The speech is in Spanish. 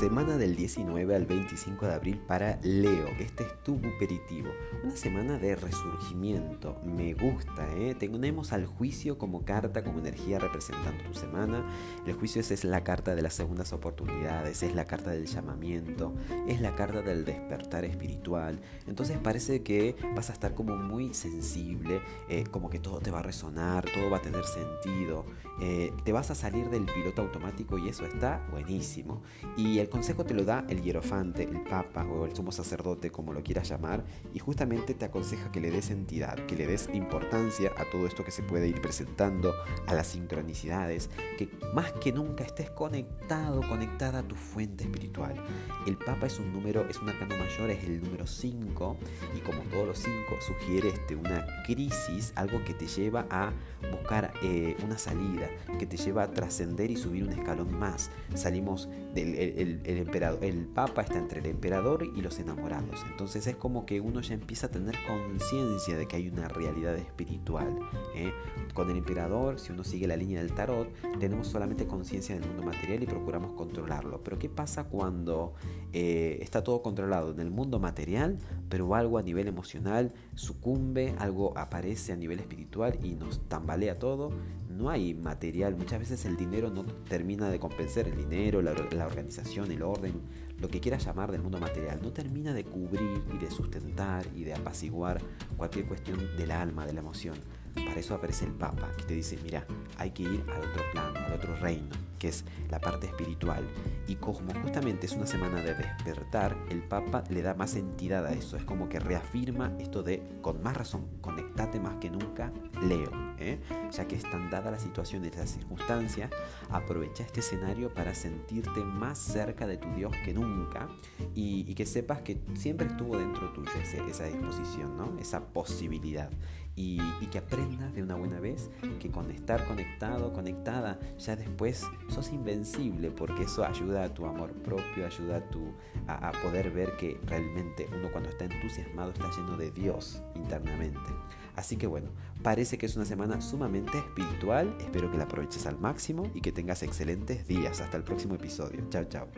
Semana del 19 al 25 de abril para Leo. Este es tu buperitivo. Una semana de resurgimiento. Me gusta, ¿eh? Tenemos al juicio como carta, como energía representando tu semana. El juicio es, es la carta de las segundas oportunidades, es la carta del llamamiento, es la carta del despertar espiritual. Entonces parece que vas a estar como muy sensible, eh, como que todo te va a resonar, todo va a tener sentido. Eh, te vas a salir del piloto automático y eso está buenísimo. Y el consejo te lo da el hierofante, el papa o el sumo sacerdote, como lo quieras llamar, y justamente te aconseja que le des entidad, que le des importancia a todo esto que se puede ir presentando, a las sincronicidades, que más que nunca estés conectado, conectada a tu fuente espiritual. El papa es un número, es un arcano mayor, es el número 5, y como todos los 5, sugiere este, una crisis, algo que te lleva a buscar eh, una salida, que te lleva a trascender y subir un escalón más. Salimos del el, emperador, el papa está entre el emperador y los enamorados. Entonces es como que uno ya empieza a tener conciencia de que hay una realidad espiritual. ¿eh? Con el emperador, si uno sigue la línea del tarot, tenemos solamente conciencia del mundo material y procuramos controlarlo. Pero ¿qué pasa cuando eh, está todo controlado en el mundo material, pero algo a nivel emocional sucumbe, algo aparece a nivel espiritual y nos tambalea todo? No hay material, muchas veces el dinero no termina de compensar el dinero, la, organización, el orden, lo que quieras llamar del mundo material, no termina de cubrir y de sustentar y de apaciguar cualquier cuestión del alma, de la emoción. Para eso aparece el Papa, que te dice, mira, hay que ir al otro plano, al otro reino, que es la parte espiritual. Y como justamente es una semana de despertar, el Papa le da más entidad a eso. Es como que reafirma esto de, con más razón, conectate más que nunca, Leo. ¿eh? Ya que están dadas las situaciones, las circunstancias, aprovecha este escenario para sentirte más cerca de tu Dios que nunca y, que sepas que siempre estuvo dentro tuyo esa disposición, ¿no? esa posibilidad y, que aprendas de una buena vez que con estar conectado, conectada, ya después sos invencible porque eso ayuda a tu amor propio, ayuda a, tu, a, poder ver que realmente uno cuando está entusiasmado está lleno de Dios internamente. Así que bueno, parece que es una semana sumamente espiritual, espero que la aproveches al máximo y que tengas excelentes días. Hasta el próximo episodio. Chao, chao.